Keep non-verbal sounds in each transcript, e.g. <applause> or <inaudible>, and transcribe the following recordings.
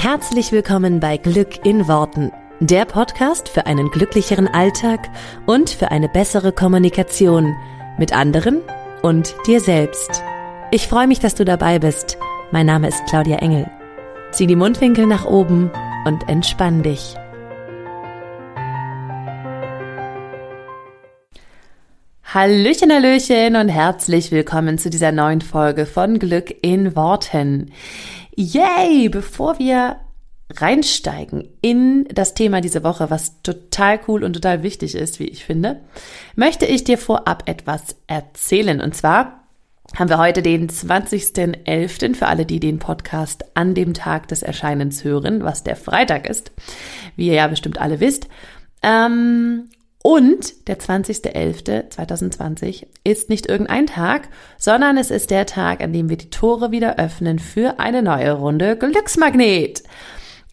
Herzlich willkommen bei Glück in Worten, der Podcast für einen glücklicheren Alltag und für eine bessere Kommunikation mit anderen und dir selbst. Ich freue mich, dass du dabei bist. Mein Name ist Claudia Engel. Zieh die Mundwinkel nach oben und entspann dich. Hallöchen, Hallöchen und herzlich willkommen zu dieser neuen Folge von Glück in Worten. Yay! Bevor wir reinsteigen in das Thema diese Woche, was total cool und total wichtig ist, wie ich finde, möchte ich dir vorab etwas erzählen. Und zwar haben wir heute den 20.11. für alle, die den Podcast an dem Tag des Erscheinens hören, was der Freitag ist, wie ihr ja bestimmt alle wisst. Ähm, und der 20.11.2020 ist nicht irgendein Tag, sondern es ist der Tag, an dem wir die Tore wieder öffnen für eine neue Runde Glücksmagnet.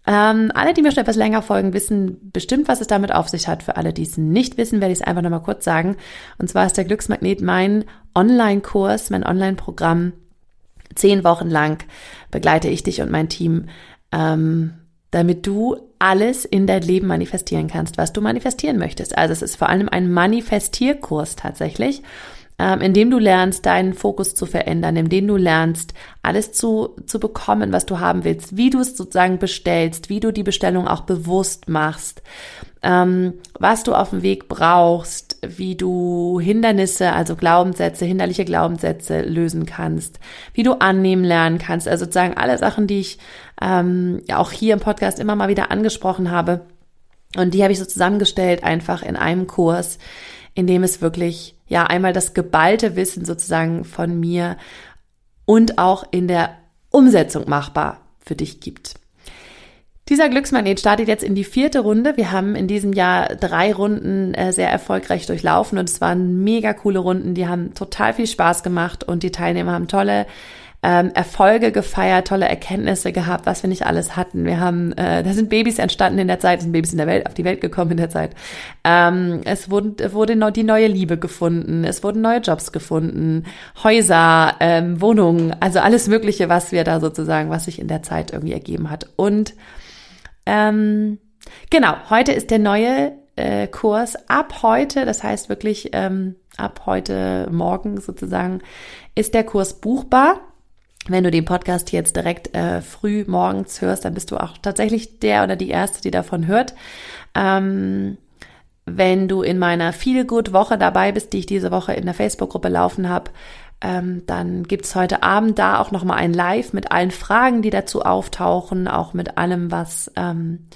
Ähm, alle, die mir schon etwas länger folgen, wissen bestimmt, was es damit auf sich hat. Für alle, die es nicht wissen, werde ich es einfach nochmal kurz sagen. Und zwar ist der Glücksmagnet mein Online-Kurs, mein Online-Programm. Zehn Wochen lang begleite ich dich und mein Team, ähm, damit du alles in dein Leben manifestieren kannst, was du manifestieren möchtest. Also es ist vor allem ein Manifestierkurs tatsächlich, ähm, in dem du lernst, deinen Fokus zu verändern, in dem du lernst, alles zu, zu bekommen, was du haben willst, wie du es sozusagen bestellst, wie du die Bestellung auch bewusst machst, ähm, was du auf dem Weg brauchst, wie du Hindernisse, also Glaubenssätze, hinderliche Glaubenssätze lösen kannst, wie du annehmen lernen kannst, also sozusagen alle Sachen, die ich ähm, ja auch hier im Podcast immer mal wieder angesprochen habe. Und die habe ich so zusammengestellt, einfach in einem Kurs, in dem es wirklich, ja, einmal das geballte Wissen sozusagen von mir und auch in der Umsetzung machbar für dich gibt. Dieser Glücksmagnet startet jetzt in die vierte Runde. Wir haben in diesem Jahr drei Runden äh, sehr erfolgreich durchlaufen und es waren mega coole Runden. Die haben total viel Spaß gemacht und die Teilnehmer haben tolle ähm, Erfolge gefeiert, tolle Erkenntnisse gehabt, was wir nicht alles hatten. Wir haben, äh, da sind Babys entstanden in der Zeit, sind Babys in der Welt, auf die Welt gekommen in der Zeit. Ähm, es wurde, wurde die neue Liebe gefunden, es wurden neue Jobs gefunden, Häuser, ähm, Wohnungen, also alles Mögliche, was wir da sozusagen, was sich in der Zeit irgendwie ergeben hat. Und ähm, genau, heute ist der neue äh, Kurs ab heute, das heißt wirklich ähm, ab heute Morgen sozusagen, ist der Kurs buchbar. Wenn du den Podcast jetzt direkt äh, früh morgens hörst, dann bist du auch tatsächlich der oder die Erste, die davon hört. Ähm, wenn du in meiner Feel Good Woche dabei bist, die ich diese Woche in der Facebook-Gruppe laufen habe, ähm, dann gibt's heute Abend da auch nochmal ein Live mit allen Fragen, die dazu auftauchen, auch mit allem, was ähm,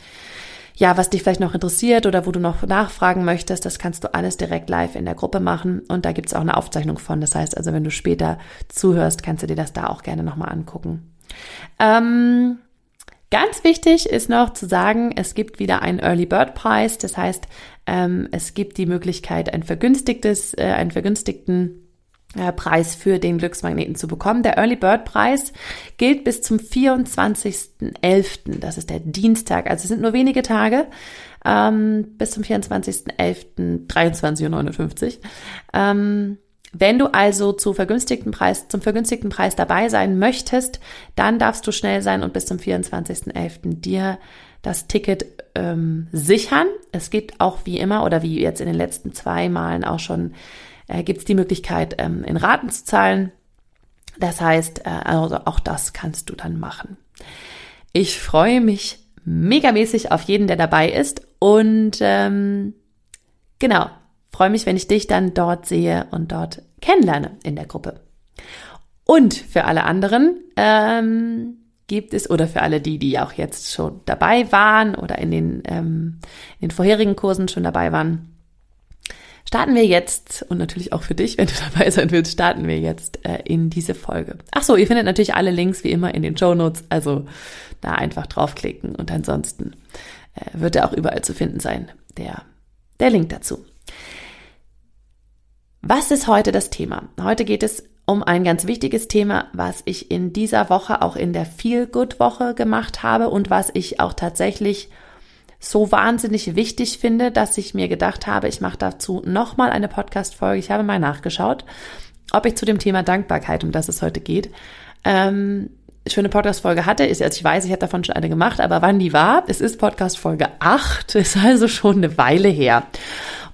ja, was dich vielleicht noch interessiert oder wo du noch nachfragen möchtest, das kannst du alles direkt live in der Gruppe machen und da gibt's auch eine Aufzeichnung von. Das heißt also, wenn du später zuhörst, kannst du dir das da auch gerne nochmal angucken. Ähm, Ganz wichtig ist noch zu sagen, es gibt wieder einen Early Bird Preis. Das heißt, ähm, es gibt die Möglichkeit, ein vergünstigtes, äh, einen vergünstigten Preis für den Glücksmagneten zu bekommen. Der Early Bird Preis gilt bis zum 24.11. Das ist der Dienstag. Also es sind nur wenige Tage. Ähm, bis zum 24.11. 23.59 Uhr. Ähm, wenn du also zu vergünstigten Preis, zum vergünstigten Preis dabei sein möchtest, dann darfst du schnell sein und bis zum 24.11. dir das Ticket ähm, sichern. Es gibt auch wie immer oder wie jetzt in den letzten zwei Malen auch schon äh, gibt es die Möglichkeit, ähm, in Raten zu zahlen. Das heißt, äh, also auch das kannst du dann machen. Ich freue mich megamäßig auf jeden, der dabei ist und ähm, genau, freue mich, wenn ich dich dann dort sehe und dort kennenlerne in der Gruppe. Und für alle anderen ähm, gibt es, oder für alle die, die auch jetzt schon dabei waren oder in den, ähm, in den vorherigen Kursen schon dabei waren, starten wir jetzt, und natürlich auch für dich, wenn du <laughs> dabei sein willst, starten wir jetzt äh, in diese Folge. Ach so, ihr findet natürlich alle Links wie immer in den Show Notes, also da einfach draufklicken und ansonsten äh, wird er auch überall zu finden sein, der, der Link dazu. Was ist heute das Thema? Heute geht es um ein ganz wichtiges Thema, was ich in dieser Woche auch in der Feel Good Woche gemacht habe und was ich auch tatsächlich so wahnsinnig wichtig finde, dass ich mir gedacht habe, ich mache dazu nochmal eine Podcast-Folge. Ich habe mal nachgeschaut, ob ich zu dem Thema Dankbarkeit, um das es heute geht, ähm, schöne Podcast-Folge hatte, ist, also ich weiß, ich habe davon schon eine gemacht, aber wann die war, es ist Podcast-Folge 8, <laughs> ist also schon eine Weile her.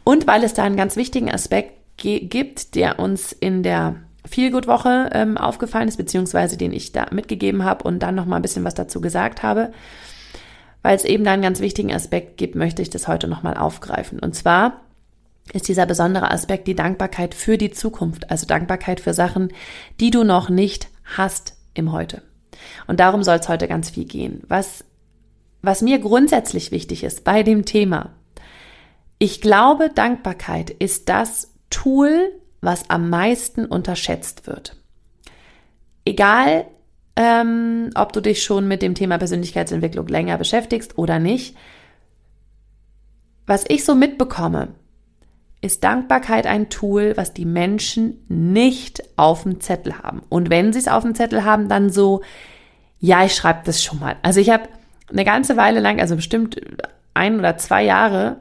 Und weil es da einen ganz wichtigen Aspekt gibt, der uns in der Feelgood-Woche ähm, aufgefallen ist, beziehungsweise den ich da mitgegeben habe und dann noch mal ein bisschen was dazu gesagt habe. Weil es eben da einen ganz wichtigen Aspekt gibt, möchte ich das heute noch mal aufgreifen. Und zwar ist dieser besondere Aspekt die Dankbarkeit für die Zukunft, also Dankbarkeit für Sachen, die du noch nicht hast im Heute. Und darum soll es heute ganz viel gehen. Was, was mir grundsätzlich wichtig ist bei dem Thema, ich glaube, Dankbarkeit ist das Tool, was am meisten unterschätzt wird. Egal, ähm, ob du dich schon mit dem Thema Persönlichkeitsentwicklung länger beschäftigst oder nicht, was ich so mitbekomme, ist Dankbarkeit ein Tool, was die Menschen nicht auf dem Zettel haben. Und wenn sie es auf dem Zettel haben, dann so, ja, ich schreibe das schon mal. Also ich habe eine ganze Weile lang, also bestimmt ein oder zwei Jahre,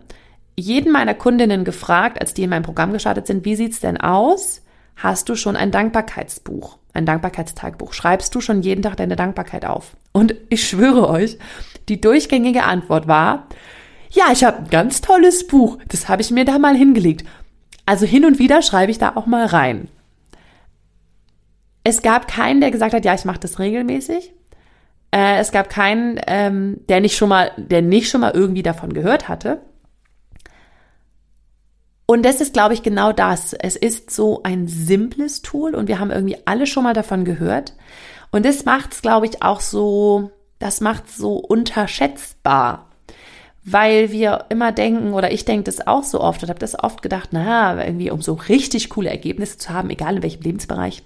jeden meiner Kundinnen gefragt, als die in meinem Programm gestartet sind, wie sieht's denn aus? Hast du schon ein Dankbarkeitsbuch, ein Dankbarkeitstagebuch? Schreibst du schon jeden Tag deine Dankbarkeit auf? Und ich schwöre euch, die durchgängige Antwort war, ja, ich habe ein ganz tolles Buch, das habe ich mir da mal hingelegt. Also hin und wieder schreibe ich da auch mal rein. Es gab keinen, der gesagt hat, ja, ich mache das regelmäßig. Äh, es gab keinen, ähm, der nicht schon mal, der nicht schon mal irgendwie davon gehört hatte. Und das ist, glaube ich, genau das. Es ist so ein simples Tool und wir haben irgendwie alle schon mal davon gehört. Und das macht es, glaube ich, auch so, das macht es so unterschätzbar. Weil wir immer denken, oder ich denke das auch so oft und habe das oft gedacht, na, irgendwie, um so richtig coole Ergebnisse zu haben, egal in welchem Lebensbereich,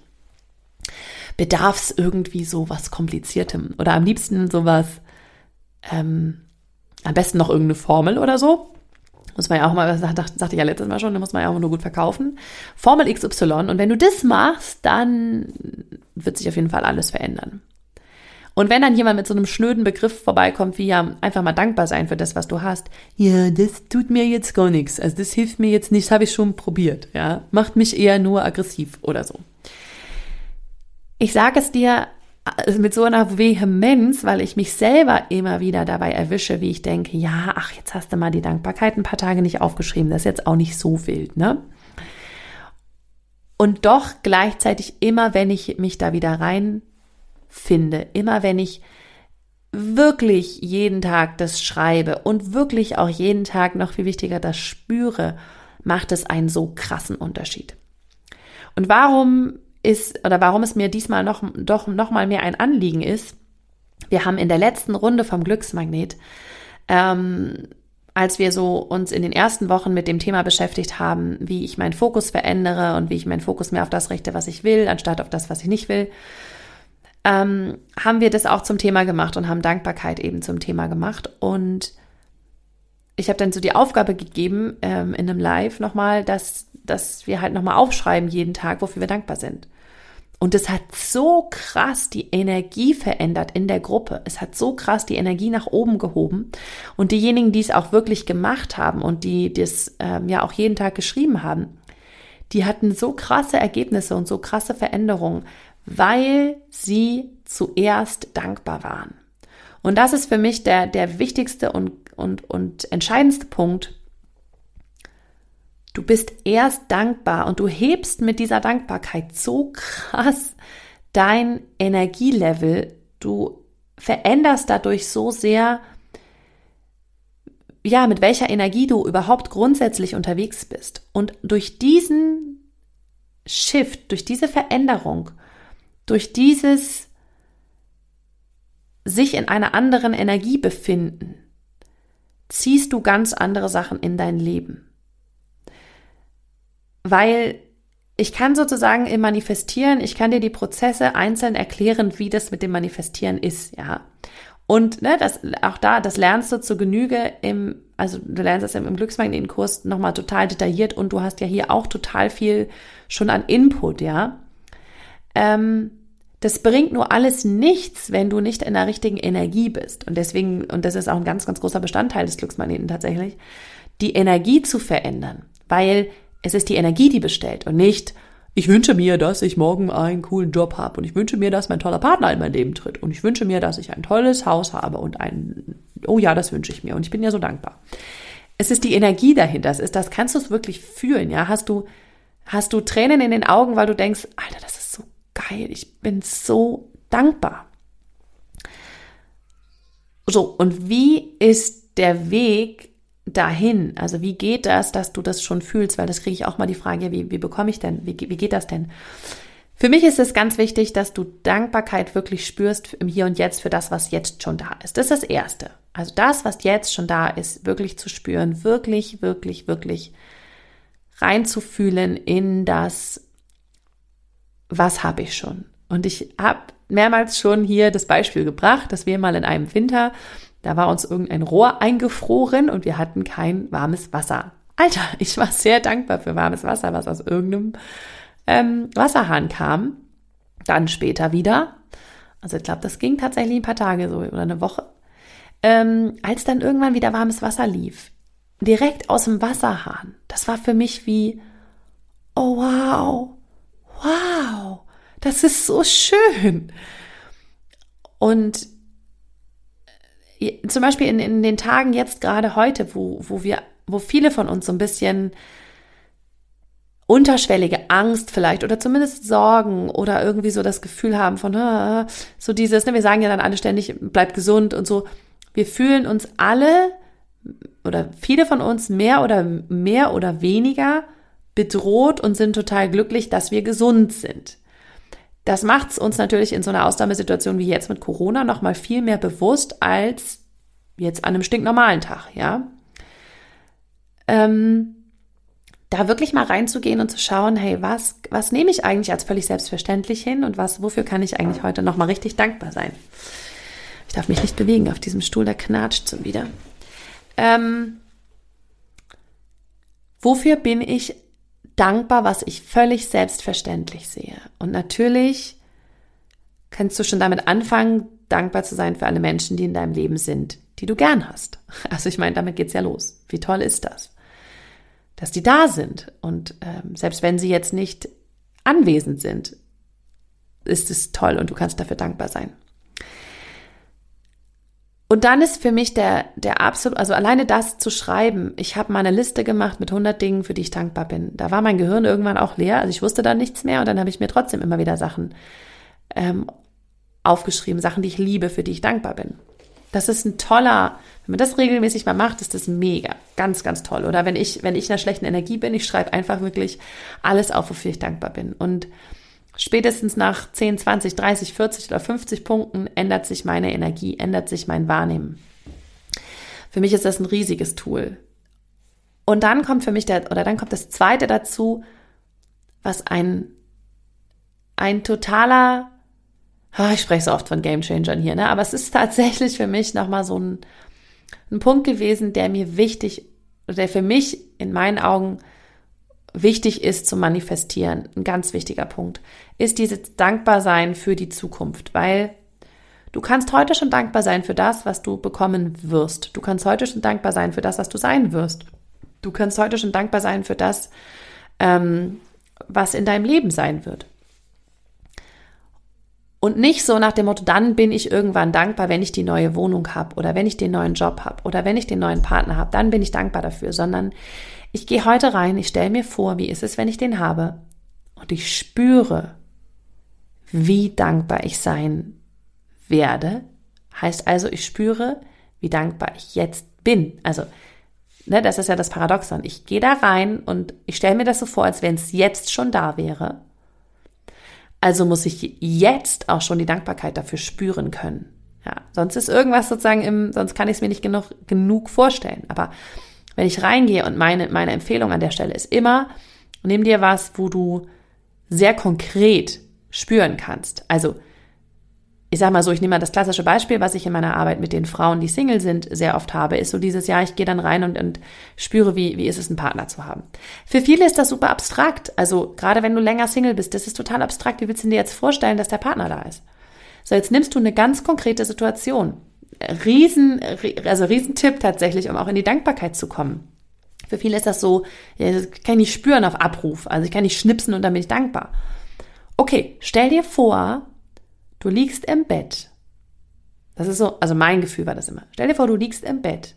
bedarf es irgendwie so was Kompliziertem. Oder am liebsten sowas, ähm, am besten noch irgendeine Formel oder so. Muss man ja auch mal, das sagte ich ja letztes Mal schon, da muss man ja auch nur gut verkaufen. Formel XY. Und wenn du das machst, dann wird sich auf jeden Fall alles verändern. Und wenn dann jemand mit so einem schnöden Begriff vorbeikommt, wie ja einfach mal dankbar sein für das, was du hast, ja, das tut mir jetzt gar nichts. Also das hilft mir jetzt nicht, das habe ich schon probiert, ja. Macht mich eher nur aggressiv oder so. Ich sage es dir mit so einer Vehemenz, weil ich mich selber immer wieder dabei erwische, wie ich denke, ja, ach, jetzt hast du mal die Dankbarkeit ein paar Tage nicht aufgeschrieben, das ist jetzt auch nicht so wild, ne? Und doch gleichzeitig immer, wenn ich mich da wieder reinfinde, immer wenn ich wirklich jeden Tag das schreibe und wirklich auch jeden Tag noch viel wichtiger das spüre, macht es einen so krassen Unterschied. Und warum ist oder warum es mir diesmal noch, doch noch mal mehr ein Anliegen ist. Wir haben in der letzten Runde vom Glücksmagnet, ähm, als wir so uns in den ersten Wochen mit dem Thema beschäftigt haben, wie ich meinen Fokus verändere und wie ich meinen Fokus mehr auf das richte, was ich will, anstatt auf das, was ich nicht will, ähm, haben wir das auch zum Thema gemacht und haben Dankbarkeit eben zum Thema gemacht. Und ich habe dann so die Aufgabe gegeben ähm, in einem Live nochmal, dass dass wir halt nochmal aufschreiben jeden Tag, wofür wir dankbar sind. Und es hat so krass die Energie verändert in der Gruppe. Es hat so krass die Energie nach oben gehoben. Und diejenigen, die es auch wirklich gemacht haben und die das ähm, ja auch jeden Tag geschrieben haben, die hatten so krasse Ergebnisse und so krasse Veränderungen, weil sie zuerst dankbar waren. Und das ist für mich der, der wichtigste und, und, und entscheidendste Punkt, Du bist erst dankbar und du hebst mit dieser Dankbarkeit so krass dein Energielevel. Du veränderst dadurch so sehr, ja, mit welcher Energie du überhaupt grundsätzlich unterwegs bist. Und durch diesen Shift, durch diese Veränderung, durch dieses sich in einer anderen Energie befinden, ziehst du ganz andere Sachen in dein Leben weil ich kann sozusagen im Manifestieren, ich kann dir die Prozesse einzeln erklären, wie das mit dem Manifestieren ist, ja. Und ne, das, auch da, das lernst du zu Genüge im, also du lernst das im, im Glücksmagnetenkurs nochmal total detailliert und du hast ja hier auch total viel schon an Input, ja. Ähm, das bringt nur alles nichts, wenn du nicht in der richtigen Energie bist. Und deswegen, und das ist auch ein ganz, ganz großer Bestandteil des Glücksmagneten tatsächlich, die Energie zu verändern. Weil es ist die Energie, die bestellt und nicht, ich wünsche mir, dass ich morgen einen coolen Job habe und ich wünsche mir, dass mein toller Partner in mein Leben tritt und ich wünsche mir, dass ich ein tolles Haus habe und ein, oh ja, das wünsche ich mir und ich bin ja so dankbar. Es ist die Energie dahinter, es ist das, kannst du es wirklich fühlen, ja? Hast du, hast du Tränen in den Augen, weil du denkst, Alter, das ist so geil, ich bin so dankbar. So, und wie ist der Weg dahin? Also wie geht das, dass du das schon fühlst? Weil das kriege ich auch mal die Frage, wie, wie bekomme ich denn, wie, wie geht das denn? Für mich ist es ganz wichtig, dass du Dankbarkeit wirklich spürst im Hier und Jetzt für das, was jetzt schon da ist. Das ist das Erste. Also das, was jetzt schon da ist, wirklich zu spüren, wirklich, wirklich, wirklich reinzufühlen in das, was habe ich schon. Und ich habe mehrmals schon hier das Beispiel gebracht, dass wir mal in einem Winter, da war uns irgendein Rohr eingefroren und wir hatten kein warmes Wasser. Alter, <laughs> ich war sehr dankbar für warmes Wasser, was aus irgendeinem ähm, Wasserhahn kam. Dann später wieder. Also ich glaube, das ging tatsächlich ein paar Tage so oder eine Woche. Ähm, als dann irgendwann wieder warmes Wasser lief, direkt aus dem Wasserhahn, das war für mich wie, oh wow, wow, das ist so schön. Und zum Beispiel in, in den Tagen jetzt gerade heute, wo, wo wir, wo viele von uns so ein bisschen unterschwellige Angst vielleicht oder zumindest Sorgen oder irgendwie so das Gefühl haben von so dieses, ne, wir sagen ja dann alle ständig, bleib gesund und so. Wir fühlen uns alle oder viele von uns mehr oder mehr oder weniger bedroht und sind total glücklich, dass wir gesund sind. Das macht es uns natürlich in so einer Ausnahmesituation wie jetzt mit Corona noch mal viel mehr bewusst als jetzt an einem stinknormalen Tag, ja. Ähm, da wirklich mal reinzugehen und zu schauen, hey, was, was nehme ich eigentlich als völlig selbstverständlich hin und was, wofür kann ich eigentlich heute noch mal richtig dankbar sein? Ich darf mich nicht bewegen auf diesem Stuhl, der knatscht schon wieder. Ähm, wofür bin ich dankbar, was ich völlig selbstverständlich sehe. Und natürlich kannst du schon damit anfangen, dankbar zu sein für alle Menschen, die in deinem Leben sind, die du gern hast. <laughs> Also ich meine, damit geht's ja los. Wie toll ist das? Dass die da sind. Und ähm, selbst wenn sie jetzt nicht anwesend sind, ist es toll und du kannst dafür dankbar sein. Und dann ist für mich der, der absolut, also alleine das zu schreiben, ich habe mal eine Liste gemacht mit 100 Dingen, für die ich dankbar bin. Da war mein Gehirn irgendwann auch leer, also ich wusste dann nichts mehr und dann habe ich mir trotzdem immer wieder Sachen ähm, aufgeschrieben, Sachen, die ich liebe, für die ich dankbar bin. Das ist ein toller, wenn man das regelmäßig mal macht, ist das mega, ganz, ganz toll. Oder wenn ich, wenn ich in einer schlechten Energie bin, ich schreibe einfach wirklich alles auf, wofür ich dankbar bin. Und Spätestens nach 10, 20, 30, 40 oder 50 Punkten ändert sich meine Energie, ändert sich mein Wahrnehmen. Für mich ist das ein riesiges Tool. Und dann kommt für mich der, oder dann kommt das zweite dazu, was ein, ein totaler, oh, ich spreche so oft von Game Changern hier, ne? aber es ist <laughs> tatsächlich für mich nochmal so ein, ein Punkt gewesen, der mir wichtig, der für mich in meinen Augen wichtig ist zu manifestieren, ein ganz wichtiger Punkt, ist dieses Dankbarsein für die Zukunft, weil du kannst heute schon dankbar sein für das, was du bekommen wirst. Du kannst heute schon dankbar sein für das, was du sein wirst. Du kannst heute schon dankbar sein für das, ähm, was in deinem Leben sein wird. Und nicht so nach dem Motto, dann bin ich irgendwann dankbar, wenn ich die neue Wohnung habe oder wenn ich den neuen Job habe oder wenn ich den neuen Partner habe, dann bin ich dankbar dafür, sondern ich gehe heute rein, ich stelle mir vor, wie ist es, wenn ich den habe und ich spüre, wie dankbar ich sein werde. Heißt also, ich spüre, wie dankbar ich jetzt bin. Also, ne, das ist ja das Paradoxon. Ich gehe da rein und ich stelle mir das so vor, als wenn es jetzt schon da wäre. Also muss ich jetzt auch schon die Dankbarkeit dafür spüren können. Ja, sonst ist irgendwas sozusagen im, sonst kann ich es mir nicht genug, genug vorstellen. Aber wenn ich reingehe und meine, meine Empfehlung an der Stelle ist immer, nimm dir was, wo du sehr konkret spüren kannst. Also, ich sag mal so, ich nehme mal das klassische Beispiel, was ich in meiner Arbeit mit den Frauen, die Single sind, sehr oft habe, ist so dieses Jahr, ich gehe dann rein und, und spüre, wie, wie ist es, einen Partner zu haben. Für viele ist das super abstrakt. Also, gerade wenn du länger Single bist, das ist total abstrakt. Wie willst du dir jetzt vorstellen, dass der Partner da ist? So, jetzt nimmst du eine ganz konkrete Situation riesen, also Riesentipp tatsächlich, um auch in die Dankbarkeit zu kommen. Für viele ist das so, ja, das kann ich nicht spüren auf Abruf. Also ich kann nicht schnipsen und dann bin ich dankbar. Okay, stell dir vor, du liegst im Bett. Das ist so, also mein Gefühl war das immer. Stell dir vor, du liegst im Bett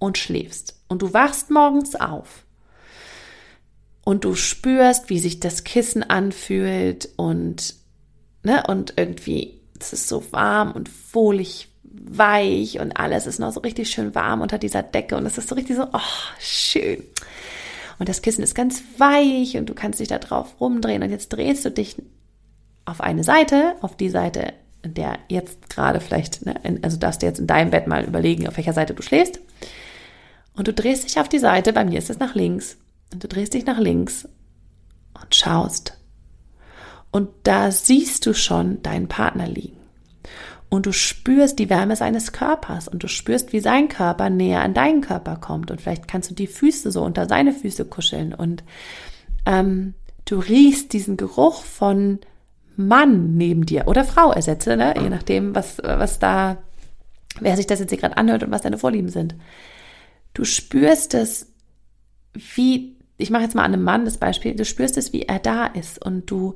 und schläfst und du wachst morgens auf und du spürst, wie sich das Kissen anfühlt und ne und irgendwie es ist so warm und wohlig weich und alles ist noch so richtig schön warm unter dieser Decke und es ist so richtig so, oh, schön. Und das Kissen ist ganz weich und du kannst dich da drauf rumdrehen und jetzt drehst du dich auf eine Seite, auf die Seite, in der jetzt gerade vielleicht, ne, also darfst du jetzt in deinem Bett mal überlegen, auf welcher Seite du schläfst. Und du drehst dich auf die Seite, bei mir ist es nach links. Und du drehst dich nach links und schaust. Und da siehst du schon deinen Partner liegen und du spürst die Wärme seines Körpers und du spürst, wie sein Körper näher an deinen Körper kommt und vielleicht kannst du die Füße so unter seine Füße kuscheln und ähm, du riechst diesen Geruch von Mann neben dir oder Frau ersetze, ne? je nachdem, was, was da, wer sich das jetzt hier gerade anhört und was deine Vorlieben sind. Du spürst es, wie, ich mache jetzt mal an einem Mann das Beispiel, du spürst es, wie er da ist und du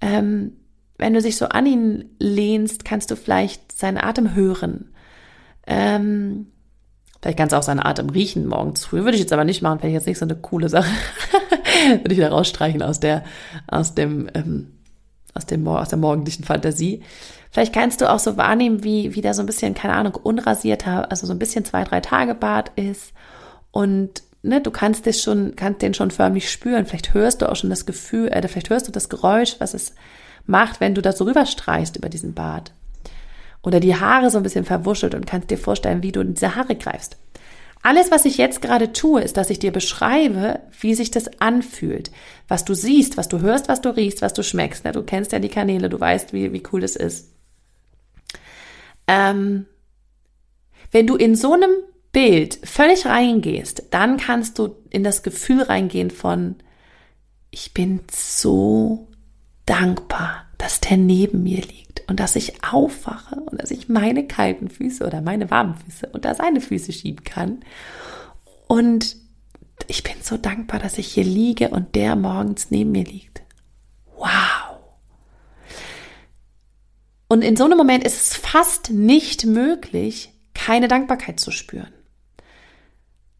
ähm, wenn du dich so an ihn lehnst, kannst du vielleicht seinen Atem hören. Ähm, vielleicht kannst du auch seinen Atem riechen morgens früh. Würde ich jetzt aber nicht machen, vielleicht jetzt nicht so eine coole Sache. <laughs> Würde ich wieder rausstreichen aus der, aus dem, ähm, aus dem, aus der morgendlichen Fantasie. Vielleicht kannst du auch so wahrnehmen, wie, wie da so ein bisschen, keine Ahnung, unrasierter, also so ein bisschen zwei, drei Tage Bart ist. Und ne, du kannst das schon, kannst den schon förmlich spüren. Vielleicht hörst du auch schon das Gefühl, äh, vielleicht hörst du das Geräusch, was es macht, wenn du da so rüberstreichst über diesen Bart. Oder die Haare so ein bisschen verwuschelt und kannst dir vorstellen, wie du in diese Haare greifst. Alles, was ich jetzt gerade tue, ist, dass ich dir beschreibe, wie sich das anfühlt. Was du siehst, was du hörst, was du riechst, was du schmeckst. Du kennst ja die Kanäle, du weißt, wie, wie cool das ist. Ähm, wenn du in so einem Bild völlig reingehst, dann kannst du in das Gefühl reingehen von, ich bin so dankbar, dass der neben mir liegt und dass ich aufwache und dass ich meine kalten Füße oder meine warmen Füße unter seine Füße schieben kann. Und ich bin so dankbar, dass ich hier liege und der morgens neben mir liegt. Wow. Und in so einem Moment ist es fast nicht möglich, keine Dankbarkeit zu spüren.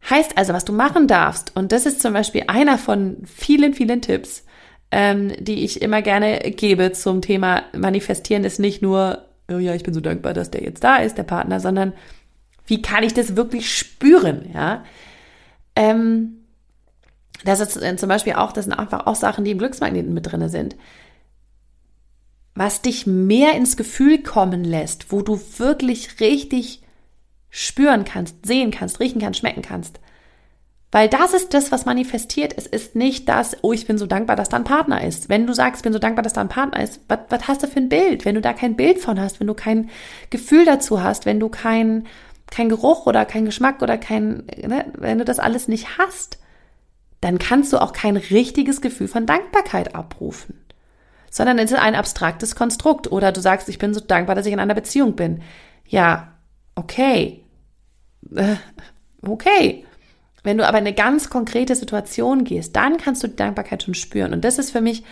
Heißt also, was du machen darfst, und das ist zum Beispiel einer von vielen, vielen Tipps, ähm, die ich immer gerne gebe zum Thema Manifestieren, ist nicht nur, oh ja, ich bin so dankbar, dass der jetzt da ist, der Partner, sondern wie kann ich das wirklich spüren, ja? Ähm, das ist äh, zum Beispiel auch, das sind einfach auch Sachen, die im Glücksmagneten mit drinne sind. Was dich mehr ins Gefühl kommen lässt, wo du wirklich richtig spüren kannst, sehen kannst, riechen kannst, schmecken kannst. Weil das ist das, was manifestiert. Es ist nicht das, oh, ich bin so dankbar, dass da ein Partner ist. Wenn du sagst, ich bin so dankbar, dass da ein Partner ist, was, hast du für ein Bild? Wenn du da kein Bild von hast, wenn du kein Gefühl dazu hast, wenn du kein, kein Geruch oder kein Geschmack oder kein, ne, wenn du das alles nicht hast, dann kannst du auch kein richtiges Gefühl von Dankbarkeit abrufen. Sondern es ist ein abstraktes Konstrukt. Oder du sagst, ich bin so dankbar, dass ich in einer Beziehung bin. Ja, okay. <laughs> Okay. Wenn du aber in eine ganz konkrete Situation gehst, dann kannst du die Dankbarkeit schon spüren. Und das ist für mich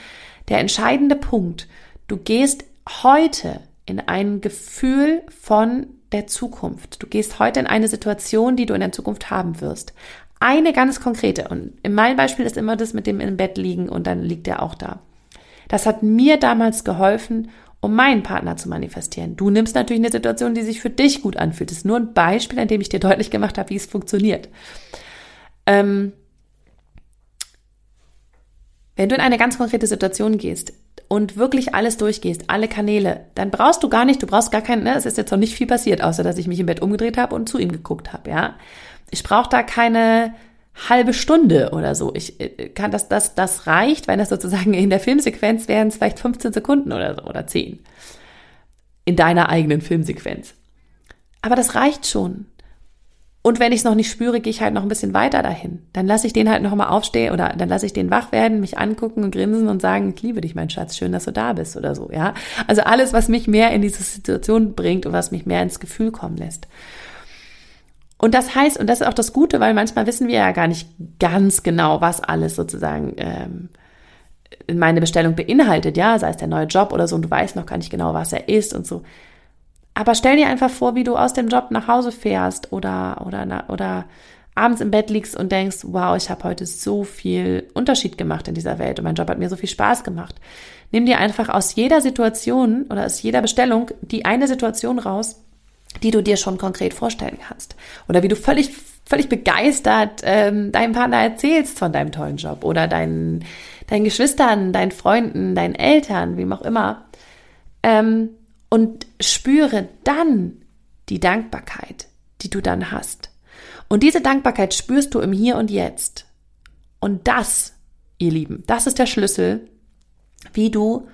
der entscheidende Punkt. Du gehst heute in ein Gefühl von der Zukunft. Du gehst heute in eine Situation, die du in der Zukunft haben wirst. Eine ganz konkrete. Und in meinem Beispiel ist immer das mit dem im Bett liegen und dann liegt er auch da. Das hat mir damals geholfen, um meinen Partner zu manifestieren. Du nimmst natürlich eine Situation, die sich für dich gut anfühlt. Das ist nur ein Beispiel, an dem ich dir deutlich gemacht habe, wie es funktioniert. Ähm, wenn du in eine ganz konkrete Situation gehst und wirklich alles durchgehst, alle Kanäle, dann brauchst du gar nicht, du brauchst gar keinen, ne, es ist jetzt noch nicht viel passiert, außer dass ich mich im Bett umgedreht habe und zu ihm geguckt habe, ja. Ich brauche da keine halbe Stunde oder so. Ich äh, kann das, das, das reicht, wenn das sozusagen in der Filmsequenz wären es vielleicht 15 Sekunden oder so oder 10. In deiner eigenen Filmsequenz. Aber das reicht schon. Und wenn ich es noch nicht spüre, gehe ich halt noch ein bisschen weiter dahin. Dann lasse ich den halt noch mal aufstehen oder dann lasse ich den wach werden, mich angucken und grinsen und sagen, ich liebe dich, mein Schatz, schön, dass du da bist oder so, ja. Also alles, was mich mehr in diese Situation bringt und was mich mehr ins Gefühl kommen lässt. Und das heißt, und das ist auch das Gute, weil manchmal wissen wir ja gar nicht ganz genau, was alles sozusagen ähm, meine Bestellung beinhaltet, ja, sei es der neue Job oder so, und du weißt noch gar nicht genau, was er ist und so. Aber stell dir einfach vor, wie du aus dem Job nach Hause fährst oder, oder, oder abends im Bett liegst und denkst, wow, ich habe heute so viel Unterschied gemacht in dieser Welt und mein Job hat mir so viel Spaß gemacht. Nimm dir einfach aus jeder Situation oder aus jeder Bestellung die eine Situation raus, die du dir schon konkret vorstellen kannst. Oder wie du völlig, völlig begeistert ähm, deinem Partner erzählst von deinem tollen Job oder deinen, deinen Geschwistern, deinen Freunden, deinen Eltern, wem auch immer. Ähm, und spüre dann die Dankbarkeit, die du dann hast. Und diese Dankbarkeit spürst du im Hier und Jetzt. Und das, ihr Lieben, das ist der Schlüssel, wie du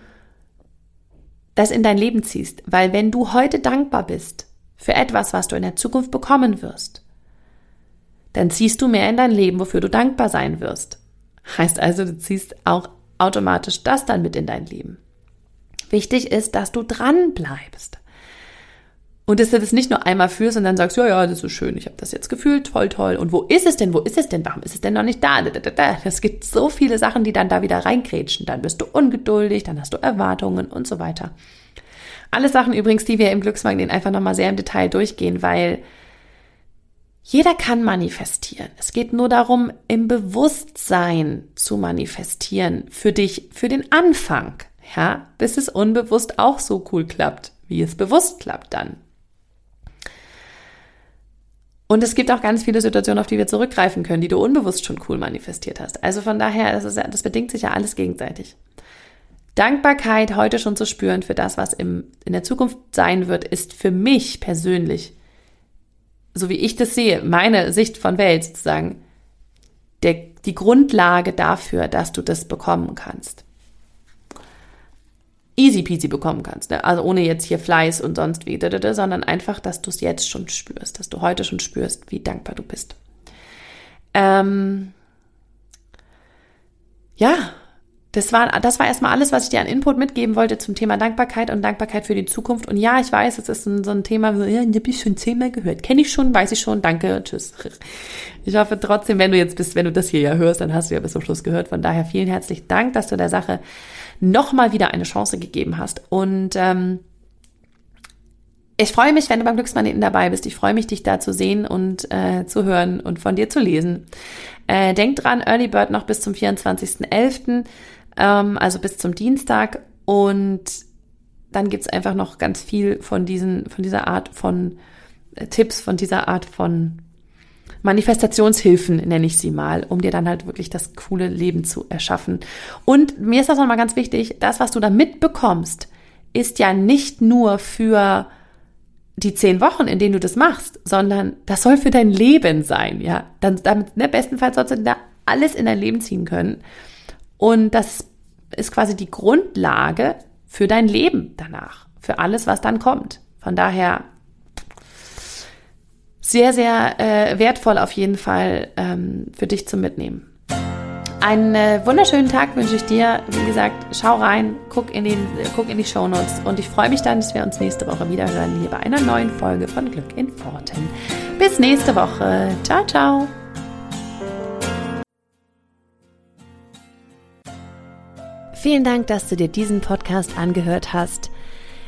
das in dein Leben ziehst. Weil wenn du heute dankbar bist für etwas, was du in der Zukunft bekommen wirst, dann ziehst du mehr in dein Leben, wofür du dankbar sein wirst. Heißt also, du ziehst auch automatisch das dann mit in dein Leben. Wichtig ist, dass du dran bleibst. Und dass du das nicht nur einmal fühlst und dann sagst, ja, ja, das ist schön, ich habe das jetzt gefühlt, toll, toll. Und wo ist es denn? Wo ist es denn? Warum ist es denn noch nicht da? Es gibt so viele Sachen, die dann da wieder reingrätschen. Dann bist du ungeduldig, dann hast du Erwartungen und so weiter. Alles Sachen übrigens, die wir im Glücksmagnet einfach nochmal sehr im Detail durchgehen, weil jeder kann manifestieren. Es geht nur darum, im Bewusstsein zu manifestieren für dich, für den Anfang ja, bis es unbewusst auch so cool klappt, wie es bewusst klappt dann. Und es gibt auch ganz viele Situationen, auf die wir zurückgreifen können, die du unbewusst schon cool manifestiert hast. Also von daher, das, ist, das bedingt sich ja alles gegenseitig. Dankbarkeit heute schon zu spüren für das, was im, in der Zukunft sein wird, ist für mich persönlich, so wie ich das sehe, meine Sicht von Welt sozusagen, der, die Grundlage dafür, dass du das bekommen kannst easy peasy bekommen kannst. Ne? Also ohne jetzt hier Fleiß und sonst wie, sondern einfach, dass du es jetzt schon spürst, dass du heute schon spürst, wie dankbar du bist. Ähm, ja, das war, das war erstmal alles, was ich dir an Input mitgeben wollte zum Thema Dankbarkeit und Dankbarkeit für die Zukunft. Und ja, ich weiß, es ist ein, so ein Thema, ja, habe ich schon zehnmal gehört. Kenne ich schon, weiß ich schon, danke, tschüss. Ich hoffe trotzdem, wenn du jetzt bist, wenn du das hier ja hörst, dann hast du ja bis zum Schluss gehört. Von daher vielen herzlichen Dank, dass du der Sache nochmal wieder eine Chance gegeben hast. Und ähm, ich freue mich, wenn du beim Glücksmagneten dabei bist. Ich freue mich, dich da zu sehen und äh, zu hören und von dir zu lesen. Äh, denk dran, Early Bird noch bis zum 24.11., ähm, also bis zum Dienstag. Und dann gibt's einfach noch ganz viel von, diesen, von dieser Art von äh, Tipps, von dieser Art von Manifestationshilfen, nenne ich sie mal, um dir dann halt wirklich das coole Leben zu erschaffen. Und mir ist das nochmal ganz wichtig, das, was du da mitbekommst, ist ja nicht nur für die zehn Wochen, in denen du das machst, sondern das soll für dein Leben sein, ja. Dann, damit, ne, bestenfalls sollst du da alles in dein Leben ziehen können. Und das ist quasi die Grundlage für dein Leben danach, für alles, was dann kommt. Von daher sehr, sehr äh, wertvoll auf jeden Fall ähm, für dich zum Mitnehmen. Einen äh, wunderschönen Tag wünsche ich dir. Wie gesagt, schau rein, guck in, den, guck in die Show Notes und ich freue mich dann, dass wir uns nächste Woche wieder hören hier bei einer neuen Folge von Glück in Worten. Bis nächste Woche. Ciao, ciao. Vielen Dank, dass du dir diesen Podcast angehört hast.